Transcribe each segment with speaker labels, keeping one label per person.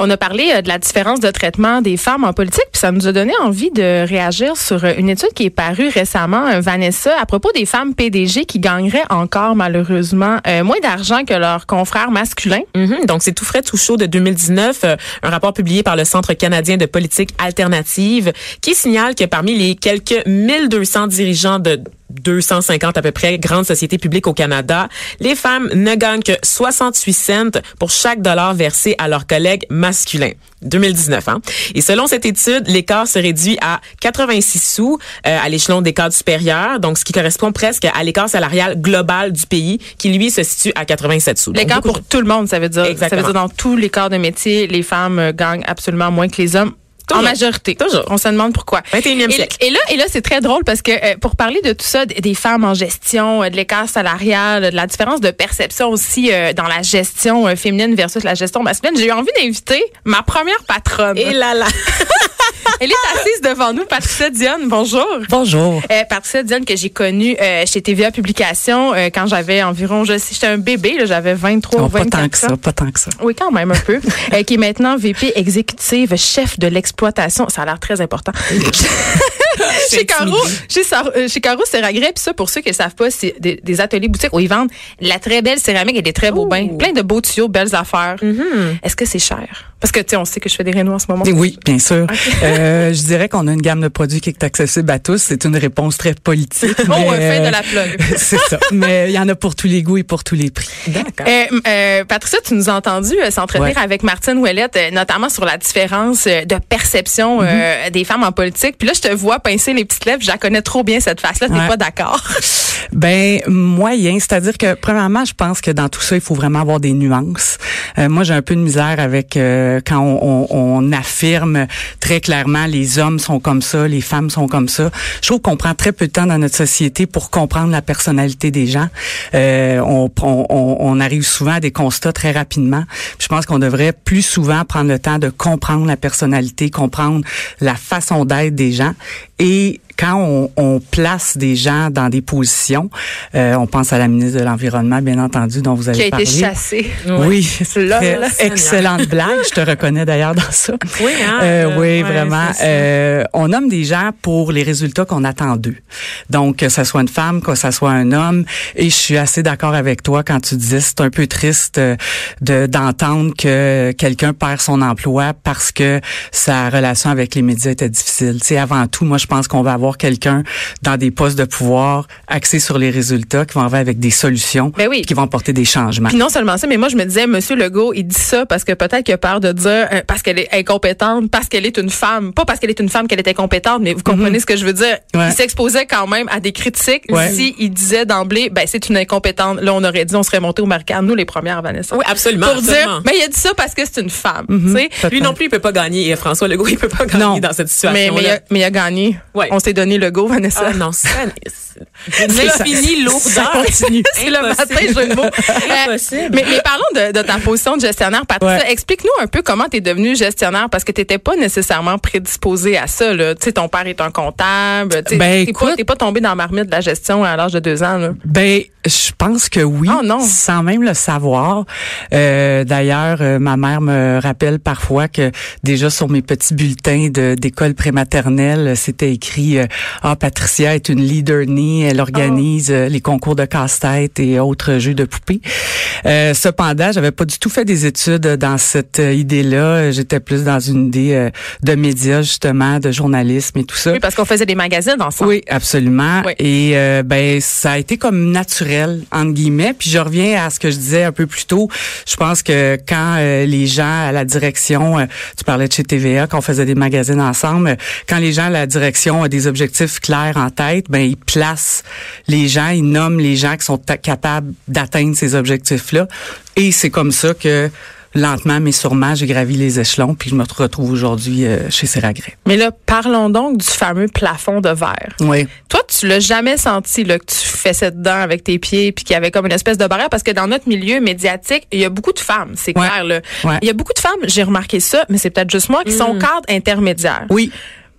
Speaker 1: On a parlé euh, de la différence de traitement des femmes en politique, puis ça nous a donné envie de réagir sur euh, une étude qui est parue récemment, euh, Vanessa, à propos des femmes PDG qui gagneraient encore malheureusement moins d'argent que leurs confrères masculins.
Speaker 2: Mhm. donc c'est tout frais, tout chaud de 2019, un rapport publié par le Centre canadien de politique alternative qui signale que parmi les quelques 1200 dirigeants de 250 à peu près grandes sociétés publiques au Canada, les femmes ne gagnent que 68 cents pour chaque dollar versé à leurs collègues masculins. 2019. Hein? Et selon cette étude, l'écart se réduit à 86 sous euh, à l'échelon des cadres supérieurs, donc ce qui correspond presque à l'écart salarial global du pays, qui lui se situe à 87 sous.
Speaker 1: L'écart pour tout le monde, ça veut dire.
Speaker 2: Exactement.
Speaker 1: Ça veut dire dans tous les corps de métier, les femmes euh, gagnent absolument moins que les hommes.
Speaker 2: Toujours.
Speaker 1: En majorité.
Speaker 2: Toujours.
Speaker 1: On se demande pourquoi.
Speaker 2: 21e
Speaker 1: Et-
Speaker 2: siècle.
Speaker 1: Et, là, et là, c'est très drôle parce que euh, pour parler de tout ça, des femmes en gestion, euh, de l'écart salarial, de la différence de perception aussi euh, dans la gestion euh, féminine versus la gestion masculine, j'ai eu envie d'inviter ma première patronne.
Speaker 2: Et là là.
Speaker 1: Elle est assise devant nous, Patricia Dionne. Bonjour.
Speaker 3: Bonjour.
Speaker 1: Euh, Patricia Dionne que j'ai connue euh, chez TVA Publications euh, quand j'avais environ, je sais, j'étais un bébé, là, j'avais 23 ou
Speaker 3: pas
Speaker 1: 24
Speaker 3: tant que ça, pas tant que ça.
Speaker 1: Oui, quand même un peu. Qui est maintenant VP exécutive, chef de l'exploitation. Ça a l'air très important. chez Caro, chez, euh, chez Caro puis ça, pour ceux qui ne savent pas, c'est des, des ateliers boutiques où ils vendent la très belle céramique et des très beaux bains. Plein de beaux tuyaux, belles affaires. Est-ce que c'est cher? Parce que, tu sais, on sait que je fais des rénaux en ce moment.
Speaker 3: Oui, bien sûr. Euh, je dirais qu'on a une gamme de produits qui est accessible à tous. C'est une réponse très politique.
Speaker 1: Oh,
Speaker 3: mais,
Speaker 1: fait de
Speaker 3: euh,
Speaker 1: la plug.
Speaker 3: C'est ça. Mais il y en a pour tous les goûts et pour tous les prix.
Speaker 2: D'accord.
Speaker 1: Euh, euh, Patricia, tu nous as entendu euh, s'entretenir
Speaker 3: Ouais.
Speaker 1: avec Martine Ouellette, euh, notamment sur la différence euh, de perception euh, des femmes en politique. Puis là, je te vois pincer les petites lèvres. Je la connais trop bien, cette face-là. T'es
Speaker 3: Ouais.
Speaker 1: pas d'accord?
Speaker 3: Ben moyen, c'est-à-dire que premièrement, je pense que dans tout ça, il faut vraiment avoir des nuances. Euh, moi, j'ai un peu de misère avec euh, quand on, on- on affirme très clairement les hommes sont comme ça, les femmes sont comme ça. Je trouve qu'on prend très peu de temps dans notre société pour comprendre la personnalité des gens. Euh, on, on- on- on arrive souvent à des constats très rapidement. Je pense qu'on devrait plus souvent prendre le temps de comprendre la personnalité, comprendre la façon d'être des gens et quand on, on place des gens dans des positions, euh, on pense à la ministre de l'Environnement, bien entendu, dont vous avez
Speaker 1: Qui a été
Speaker 3: parlé.
Speaker 1: chassée.
Speaker 3: Oui, c'est
Speaker 1: Là,
Speaker 3: excellente blague. Je te reconnais d'ailleurs dans ça.
Speaker 2: Oui, hein,
Speaker 3: Euh, oui,
Speaker 2: ouais,
Speaker 3: vraiment. Euh, on nomme des gens pour les résultats qu'on attend d'eux. Donc, que ce soit une femme, que ce soit un homme. Et je suis assez d'accord avec toi quand tu disais c'est un peu triste euh, de d'entendre que quelqu'un perd son emploi parce que sa relation avec les médias était difficile. Tu sais, avant tout, moi, je pense qu'on va avoir quelqu'un dans des postes de pouvoir axé sur les résultats qui vont arriver avec des solutions,
Speaker 1: Ben oui.
Speaker 3: qui vont porter des changements.
Speaker 1: Puis non seulement ça, mais moi je me disais, Monsieur Legault, il dit ça parce que peut-être qu'il a peur de dire euh, parce qu'elle est incompétente, parce qu'elle est une femme, pas parce qu'elle est une femme qu'elle est incompétente, mais vous comprenez ce que je veux dire.
Speaker 3: Mhm. Ouais.
Speaker 1: Il s'exposait quand même à des critiques
Speaker 3: Ouais.
Speaker 1: si il disait d'emblée, ben c'est une incompétente. Là on aurait dit, on serait monté au marquage, nous les premières, Vanessa.
Speaker 2: Oui, absolument.
Speaker 1: Pour dire,
Speaker 2: absolument.
Speaker 1: ben il a dit ça parce que c'est une femme.
Speaker 3: Mhm.
Speaker 1: tu sais.
Speaker 2: Lui non plus, il peut pas gagner. Et François Legault, il peut pas gagner
Speaker 3: Non.
Speaker 2: dans cette
Speaker 1: Mais,
Speaker 2: situation-là.
Speaker 1: mais, il a, mais il a gagné.
Speaker 2: Ouais.
Speaker 1: On s'est donné le go, Vanessa.
Speaker 2: Ah non, ça, c'est l'infini lourdeur.
Speaker 1: C'est le matin, de mots. Euh. Mais, mais parlons de, de ta position de gestionnaire, Patricia.
Speaker 3: Ouais.
Speaker 1: Explique-nous un peu comment tu es devenue gestionnaire parce que tu n'étais pas nécessairement prédisposée à ça. Tu sais, ton père est un comptable. Tu sais,
Speaker 3: Ben,
Speaker 1: pas, pas tombé dans la marmite de la gestion à l'âge de deux ans. Là.
Speaker 3: Ben, je pense que oui,
Speaker 1: Oh non.
Speaker 3: sans même le savoir. Euh, D'ailleurs, euh, ma mère me rappelle parfois que déjà sur mes petits bulletins d'école prématernelle, c'était écrit euh, ah Patricia est une leader née, elle organise euh, les concours de casse-tête et autres jeux de poupées. Euh, cependant, j'avais pas du tout fait des études dans cette euh, idée-là. J'étais plus dans une idée euh, de médias justement, de journalisme et tout ça.
Speaker 1: Oui, parce qu'on faisait des magazines ensemble.
Speaker 3: Oui, absolument.
Speaker 1: Oui.
Speaker 3: Et euh, ben ça a été comme naturel entre guillemets. Puis je reviens à ce que je disais un peu plus tôt. Je pense que quand euh, les gens à la direction, tu parlais de chez TVA, qu'on faisait des magazines ensemble, quand les gens à la direction ont des objectifs clairs en tête, ben ils placent les gens, ils nomment les gens qui sont capables d'atteindre ces objectifs-là. Et c'est comme ça que lentement mais sûrement, j'ai gravi les échelons, puis je me retrouve aujourd'hui euh, chez Seragret.
Speaker 1: Mais là, parlons donc du fameux plafond de verre.
Speaker 3: Oui.
Speaker 1: Toi, tu l'as jamais senti là, que tu fessais dedans avec tes pieds puis qu'il y avait comme une espèce de barrière? Parce que dans notre milieu médiatique, il y a beaucoup de femmes, c'est
Speaker 3: Ouais.
Speaker 1: clair. Là.
Speaker 3: Ouais.
Speaker 1: Il y a beaucoup de femmes, j'ai remarqué ça, mais c'est peut-être juste moi, qui sont cadres intermédiaires.
Speaker 3: Oui.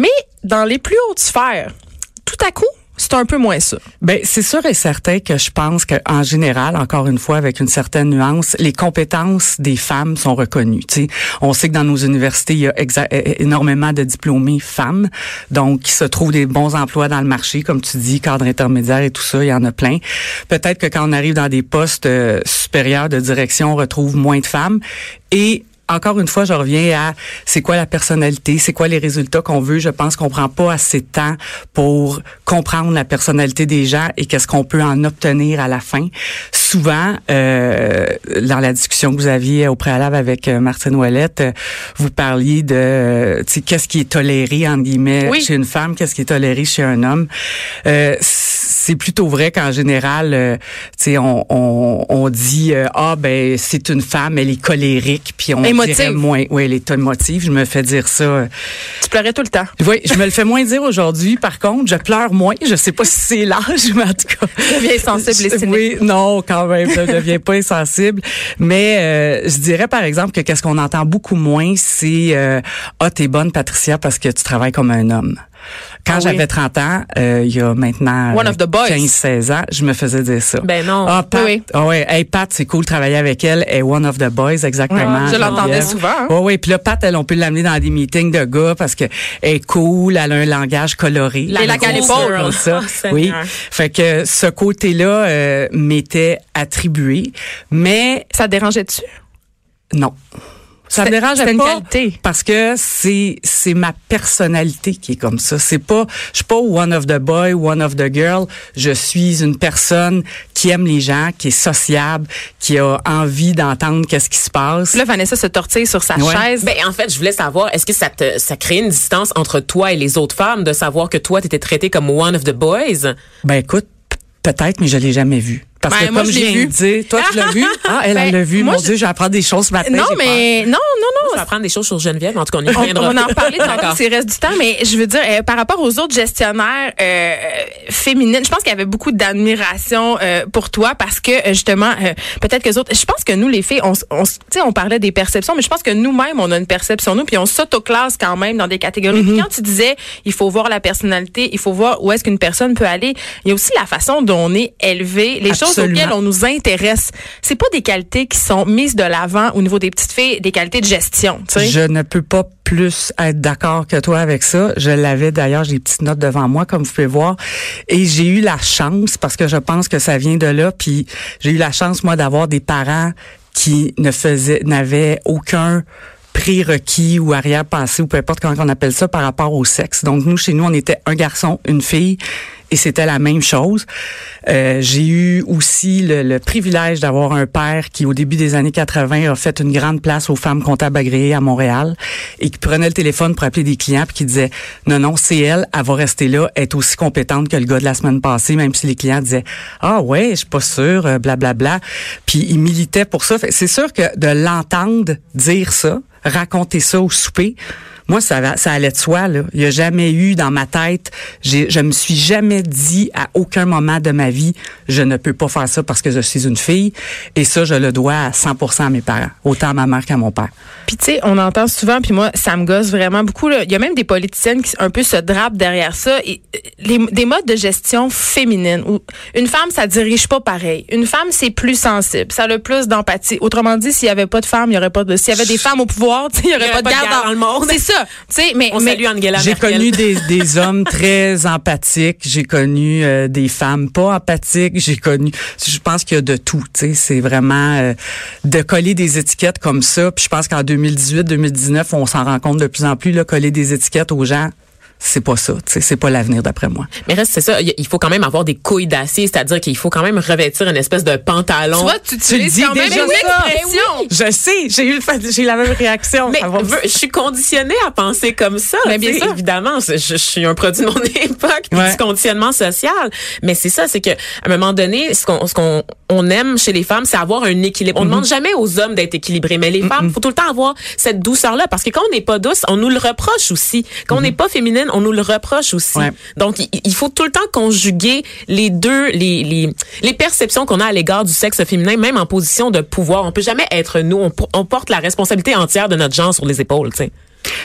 Speaker 1: Mais dans les plus hautes sphères, tout à coup, c'est un peu moins ça.
Speaker 3: Ben c'est sûr et certain que je pense qu'en général, encore une fois, avec une certaine nuance, les compétences des femmes sont reconnues. Tu sais, on sait que dans nos universités, il y a énormément de diplômés femmes, donc qui se trouvent des bons emplois dans le marché, comme tu dis, cadre intermédiaire et tout ça, il y en a plein. Peut-être que quand on arrive dans des postes euh, supérieurs de direction, on retrouve moins de femmes et encore une fois, je reviens à c'est quoi la personnalité, c'est quoi les résultats qu'on veut. Je pense qu'on prend pas assez de temps pour comprendre la personnalité des gens et qu'est-ce qu'on peut en obtenir à la fin. Souvent, euh, dans la discussion que vous aviez au préalable avec euh, Martine Ouellette, euh, vous parliez de euh, qu'est-ce qui est toléré entre guillemets
Speaker 1: Oui.
Speaker 3: chez une femme, qu'est-ce qui est toléré chez un homme. Euh, c'est plutôt vrai qu'en général, euh, tu sais, on, on, on dit euh, ah ben c'est une femme, elle est colérique, puis on
Speaker 1: Émotive.
Speaker 3: dirait moins, oui, elle est émotive. Je me fais dire ça.
Speaker 1: Tu pleurais tout le temps.
Speaker 3: Oui, je me le fais moins dire aujourd'hui. Par contre, je pleure moins. Je sais pas si c'est l'âge, mais en tout cas.
Speaker 1: deviens sensible et cynique.
Speaker 3: Oui, non, quand même, je deviens pas insensible. Mais euh, je dirais par exemple que qu'est-ce qu'on entend beaucoup moins, c'est euh, ah t'es bonne Patricia parce que tu travailles comme un homme. Quand
Speaker 1: Ah oui.
Speaker 3: j'avais 30 ans, euh, il y a maintenant
Speaker 1: One of the boys.
Speaker 3: 15-16 ans, je me faisais dire ça.
Speaker 2: Ben non.
Speaker 3: Ah, Pat,
Speaker 1: Oui, oui.
Speaker 3: ah ouais, hey Pat, c'est cool de travailler avec elle. Elle est one of the boys, exactement.
Speaker 1: Je l'entendais souvent, hein.
Speaker 3: Ouais, ouais. Puis là, Pat, elle, on peut l'amener dans des meetings de gars parce que elle est cool, elle a un langage coloré.
Speaker 1: La l'épaule.
Speaker 3: girl, ça.
Speaker 2: Oh,
Speaker 3: oui. Fait que ce côté-là euh, m'était attribué, mais
Speaker 1: Ça te dérangeait-tu?
Speaker 3: non. Ça me dérange
Speaker 1: c'était une
Speaker 3: pas
Speaker 1: qualité.
Speaker 3: parce que c'est c'est ma personnalité qui est comme ça. C'est pas je suis pas one of the boy, one of the girl. Je suis une personne qui aime les gens, qui est sociable, qui a envie d'entendre qu'est-ce qui se passe.
Speaker 1: Là, Vanessa se tortille sur sa
Speaker 3: Ouais.
Speaker 1: chaise.
Speaker 2: Ben, en fait, je voulais savoir, est-ce que ça te, ça crée une distance entre toi et les autres femmes de savoir que toi, t'étais traitée comme one of the boys?
Speaker 3: Ben écoute, peut-être, mais je l'ai jamais vu. Parce
Speaker 1: Ben,
Speaker 3: que
Speaker 1: moi,
Speaker 3: comme
Speaker 1: je
Speaker 3: je
Speaker 1: l'ai
Speaker 3: dire, toi tu l'as vu? Ah, elle, elle
Speaker 1: Ben,
Speaker 3: l'a vu.
Speaker 1: moi,
Speaker 3: Mon
Speaker 1: je-
Speaker 3: Dieu, j'apprends des choses ce matin.
Speaker 1: non,
Speaker 3: peur.
Speaker 1: mais non, non, non.
Speaker 2: Je vais apprendre des choses sur Geneviève. En tout cas, on y
Speaker 1: On,
Speaker 2: reviendra.
Speaker 1: on va en reparler tantôt s'il reste du temps, mais je veux dire, euh, par rapport aux autres gestionnaires euh, féminines, je pense qu'il y avait beaucoup d'admiration euh, pour toi parce que euh, justement, euh, peut-être que les autres, je pense que nous les filles, on, on, tu sais, on parlait des perceptions, mais je pense que nous-mêmes, on a une perception nous, puis on s'autoclasse quand même dans des catégories. Puis quand tu disais, il faut voir la personnalité, il faut voir où est-ce qu'une personne peut aller, il y a aussi la façon dont on est élevé, les choses
Speaker 3: Absolument.
Speaker 1: auxquelles on nous intéresse. C'est pas des qualités qui sont mises de l'avant au niveau des petites filles, des qualités de gestion. tu sais.
Speaker 3: Je ne peux pas plus être d'accord que toi avec ça. Je l'avais d'ailleurs, j'ai des petites notes devant moi, comme vous pouvez voir. Et j'ai eu la chance, parce que je pense que ça vient de là, puis j'ai eu la chance, moi, d'avoir des parents qui ne faisaient, n'avaient aucun prérequis ou arrière-pensée ou peu importe comment on appelle ça par rapport au sexe. Donc nous chez nous on était un garçon, une fille et c'était la même chose. Euh, j'ai eu aussi le, le privilège d'avoir un père qui au début des années 80 a fait une grande place aux femmes comptables agréées à Montréal et qui prenait le téléphone pour appeler des clients puis qui disait non non c'est elle, elle va rester là, elle est aussi compétente que le gars de la semaine passée même si les clients disaient ah ouais je suis pas sûr euh, blablabla bla, puis il militait pour ça. C'est sûr que de l'entendre dire ça raconter ça au souper. Moi, ça, allait de soi. Là. Il n'y a jamais eu dans ma tête, je me suis jamais dit à aucun moment de ma vie, je ne peux pas faire ça parce que je suis une fille. Et ça, je le dois à 100% à mes parents, autant à ma mère qu'à mon père.
Speaker 1: Puis tu sais, on entend souvent, puis moi, ça me gosse vraiment beaucoup. là. Il y a même des politiciennes qui un peu se drapent derrière ça. Et, euh, les, des modes de gestion féminine où une femme, ça dirige pas pareil. Une femme, c'est plus sensible, ça a le plus d'empathie. Autrement dit, s'il y avait pas de femmes, il y aurait pas de. S'il y avait des femmes au pouvoir, il y aurait pas de garde dans,
Speaker 2: le monde.
Speaker 1: C'est ça. Tu sais, mais
Speaker 2: On
Speaker 1: mais
Speaker 3: J'ai connu des, des hommes très empathiques. J'ai connu euh, des femmes pas empathiques. J'ai connu. Je pense qu'il y a de tout. Tu sais, c'est vraiment euh, de coller des étiquettes comme ça. Puis je pense qu'en 2018-2019, on s'en rend compte de plus en plus. Là, coller des étiquettes aux gens, c'est pas ça. tu sais, C'est pas l'avenir d'après moi.
Speaker 2: Mais reste, c'est ça. Il faut quand même avoir des couilles d'acier, c'est-à-dire qu'il faut quand même revêtir une espèce de pantalon.
Speaker 1: Tu vois, tu
Speaker 3: Tu le
Speaker 1: utilises
Speaker 3: dis
Speaker 1: quand même
Speaker 3: déjà ça.
Speaker 1: expression.
Speaker 3: Je sais, j'ai eu j'ai eu la même réaction.
Speaker 2: Mais je suis conditionnée à penser comme ça.
Speaker 1: Mais bien sûr.
Speaker 2: Évidemment, je, je suis un produit de mon époque, puis
Speaker 3: Ouais.
Speaker 2: du conditionnement social. Mais c'est ça, c'est que à un moment donné, ce qu'on ce qu'on on aime chez les femmes, c'est avoir un équilibre. On ne demande jamais aux hommes d'être équilibrés, mais les femmes, faut tout le temps avoir cette douceur-là, parce que quand on n'est pas douce, on nous le reproche aussi. Quand on n'est pas féminine, on nous le reproche aussi.
Speaker 3: Ouais.
Speaker 2: Donc, il, faut tout le temps conjuguer les deux, les les, les perceptions qu'on a à l'égard du sexe féminin, même en position de pouvoir. On peut jamais être nous. On, po- on porte la responsabilité entière de notre genre sur les épaules, tu sais.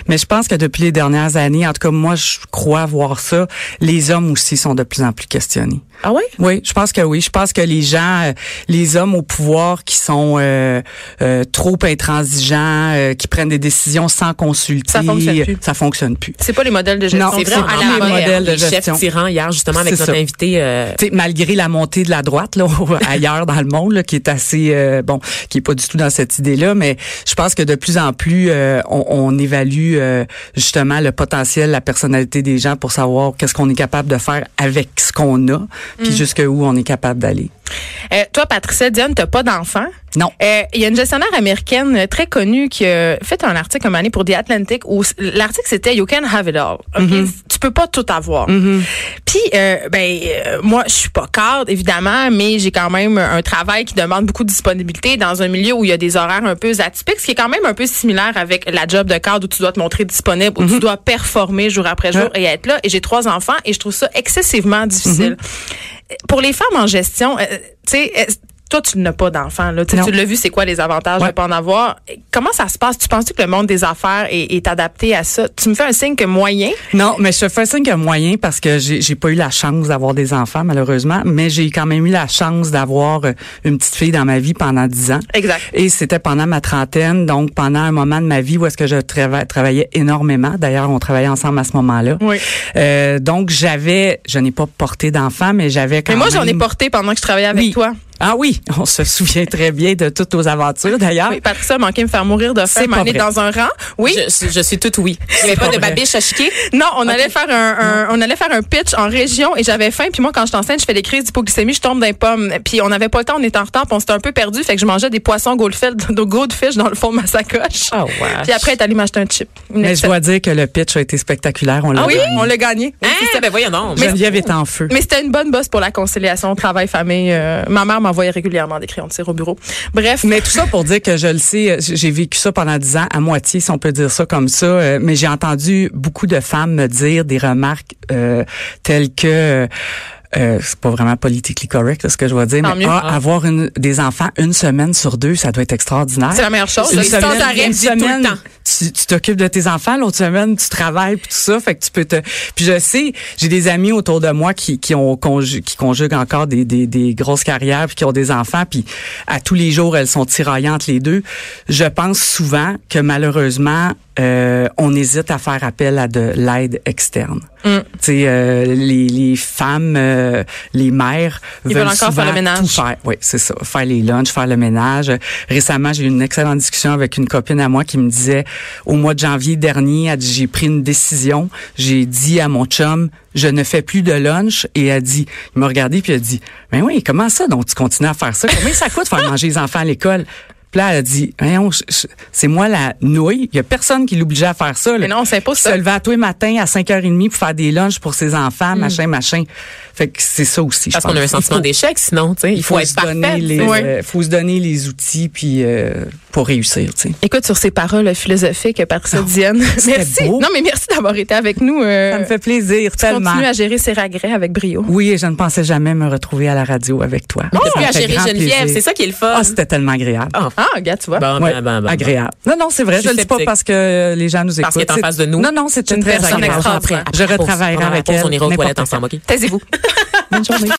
Speaker 3: Mais je pense que depuis les dernières années, en tout cas moi, je crois voir ça. Les hommes aussi sont de plus en plus questionnés.
Speaker 2: Ah ouais?
Speaker 3: Oui, je pense que oui. Je pense que les gens, euh, les hommes au pouvoir qui sont euh, euh, trop intransigeants, euh, qui prennent des décisions sans consulter,
Speaker 1: Ça fonctionne plus.
Speaker 3: ça fonctionne plus.
Speaker 1: C'est pas les modèles de gestion.
Speaker 3: Non,
Speaker 2: C'est vrai, à
Speaker 3: les
Speaker 2: mode,
Speaker 3: modèles de
Speaker 2: les chefs
Speaker 3: gestion.
Speaker 2: tyrans hier, justement, avec notre
Speaker 3: ça.
Speaker 2: invité. euh,
Speaker 3: malgré la montée de la droite là, ailleurs dans le monde, là, qui est assez euh, bon, qui est pas du tout dans cette idée-là, mais je pense que de plus en plus, euh, on, on évalue euh, justement le potentiel, la personnalité des gens pour savoir qu'est-ce qu'on est capable de faire avec ce qu'on a, puis
Speaker 1: Mm.
Speaker 3: jusqu'où on est capable d'aller.
Speaker 1: Euh, toi, Patricia Diane, t'as pas d'enfant?
Speaker 3: Non.
Speaker 1: Euh, Il y a une gestionnaire américaine euh, très connue qui a fait un article un année pour The Atlantic où l'article c'était You can have it all.
Speaker 3: Mm-hmm.
Speaker 1: Tu peux pas tout avoir. Puis euh, ben euh, moi je suis pas cadre évidemment, mais j'ai quand même un travail qui demande beaucoup de disponibilité dans un milieu où il y a des horaires un peu atypiques, ce qui est quand même un peu similaire avec la job de cadre où tu dois te montrer disponible, où tu dois performer jour après jour et être là. Et j'ai trois enfants et je trouve ça excessivement difficile. Pour les femmes en gestion, euh, tu sais. Toi, tu n'as pas d'enfant. Là. Tu tu l'as vu, c'est quoi les avantages de
Speaker 3: Ouais.
Speaker 1: pas en avoir? Comment ça se passe? Tu penses que le monde des affaires est, est adapté à ça? Tu me fais un signe que moyen?
Speaker 3: Non, mais je te fais signe qu'il y a moyen parce que j'ai j'ai pas eu la chance d'avoir des enfants malheureusement, mais j'ai quand même eu la chance d'avoir euh, une petite fille dans ma vie pendant dix ans.
Speaker 1: Exact.
Speaker 3: Et c'était pendant ma trentaine, donc pendant un moment de ma vie où est-ce que je trava- travaillais énormément. D'ailleurs, on travaillait ensemble à ce moment-là.
Speaker 1: Oui.
Speaker 3: Euh, donc j'avais, je n'ai pas porté d'enfant, mais j'avais quand
Speaker 1: Mais moi,
Speaker 3: même.
Speaker 1: j'en ai porté pendant que je travaillais avec
Speaker 3: Oui.
Speaker 1: toi.
Speaker 3: Ah oui, on se souvient très bien de toutes nos aventures d'ailleurs.
Speaker 1: Oui, Patricia a manqué de me faire mourir de faim,
Speaker 3: vrai.
Speaker 1: dans un rang. Oui.
Speaker 2: je, je suis toute oui. Il n'y avait pas de
Speaker 3: pas
Speaker 2: babiche à chiquer?
Speaker 1: Non, on allait faire un, un- on allait faire un pitch en région et j'avais faim. Puis moi, quand je enceinte, je fais des crises d'hypoglycémie, je tombe dans les pommes. Puis on n'avait pas le temps, on était en retard, puis on s'était un peu perdu. Fait que je mangeais des poissons goldfish, de goldfish dans le fond de ma sacoche.
Speaker 2: Ah ouais.
Speaker 1: Puis après, elle est allée m'acheter un chip. Une
Speaker 3: Mais je dois dire que le pitch a été spectaculaire. On l'a
Speaker 1: Ah oui,
Speaker 3: gagné.
Speaker 1: on l'a gagné. Oui, c'est
Speaker 2: Hein?
Speaker 1: ça.
Speaker 2: Ben voyons donc.
Speaker 3: Geneviève est en feu.
Speaker 1: Mais c'était une bonne bosse pour la conciliation travail-famille. Euh, ma mère m'envoyait régulièrement des crayons de au bureau. Bref.
Speaker 3: Mais tout ça pour dire que je le sais, j'ai vécu ça pendant dix ans, à moitié, si on peut dire ça comme ça. euh, Mais j'ai entendu beaucoup de femmes me dire des remarques euh, telles que euh, c'est pas vraiment politically correct là, ce que je vais dire,
Speaker 1: Tant
Speaker 3: mais
Speaker 1: mieux.
Speaker 3: ah, avoir une, des enfants une semaine sur deux, ça doit être extraordinaire.
Speaker 1: C'est la meilleure chose.
Speaker 3: Une
Speaker 1: là. Sans
Speaker 3: semaine,
Speaker 1: arrêt,
Speaker 3: une
Speaker 1: tout le
Speaker 3: semaine,
Speaker 1: temps.
Speaker 3: tu tu t'occupes de tes enfants, l'autre semaine tu travailles puis tout ça, fait que tu peux te. Puis je sais, j'ai des amis autour de moi qui qui ont conju- qui conjuguent encore des, des des grosses carrières puis qui ont des enfants puis à tous les jours elles sont tiraillantes les deux. Je pense souvent que malheureusement euh, on hésite à faire appel à de l'aide externe.
Speaker 1: Mm.
Speaker 3: Euh, les, les femmes, euh, les mères
Speaker 1: Ils
Speaker 3: veulent
Speaker 1: veulent encore faire le ménage.
Speaker 3: tout faire. Oui, c'est ça. Faire les lunchs, faire le ménage. Récemment, j'ai eu une excellente discussion avec une copine à moi qui me disait, au mois de janvier dernier, elle dit, j'ai pris une décision. J'ai dit à mon chum, je ne fais plus de lunch. Et elle dit, il m'a regardé puis elle a dit, mais oui, comment ça? Donc, tu continues à faire ça? Combien ça coûte faire manger les enfants à l'école? Puis là, elle a dit, c'est moi la nouille. Il y a personne qui l'obligeait à faire ça. là.
Speaker 1: Mais non, ça.
Speaker 3: se levait à tous les matins à 5h30 pour faire des lunchs pour ses enfants,
Speaker 1: Mm.
Speaker 3: machin, machin. Fait que c'est ça aussi,
Speaker 2: Parce qu'on a un sentiment d'échec, sinon, tu sais. Il faut, être
Speaker 3: se
Speaker 2: parfait.
Speaker 3: donner les, euh, faut se donner les outils puis euh, pour réussir, tu sais.
Speaker 1: Écoute, sur ces paroles philosophiques, Patricia Diane,
Speaker 3: c'était
Speaker 1: merci.
Speaker 3: beau.
Speaker 1: Non, mais merci d'avoir été avec nous. euh,
Speaker 3: Ça me fait plaisir
Speaker 1: tu
Speaker 3: tellement.
Speaker 1: continues à gérer ces regrets avec brio.
Speaker 3: Oui, et je ne pensais jamais me retrouver à la radio avec toi. Me
Speaker 2: à gérer Geneviève, c'est ça qui est le fun.
Speaker 3: Ah, c'était tellement agréable.
Speaker 2: Ah,
Speaker 1: Ah, regarde, tu vois.
Speaker 2: bon,
Speaker 3: Ouais,
Speaker 2: ben, ben, ben,
Speaker 3: agréable. Non, non, c'est vrai.
Speaker 2: Je
Speaker 3: ne le dis pas parce que les gens nous écoutent.
Speaker 2: Parce qu'elle est en
Speaker 3: C'est-
Speaker 2: face de nous.
Speaker 3: Non, non, c'était
Speaker 1: une
Speaker 3: très
Speaker 1: personne
Speaker 3: agréable.
Speaker 1: extraordinaire.
Speaker 3: Je retravaillerai avec elle.
Speaker 2: On ira aux toilettes ensemble, OK?
Speaker 1: Taisez-vous.
Speaker 3: Bonne journée.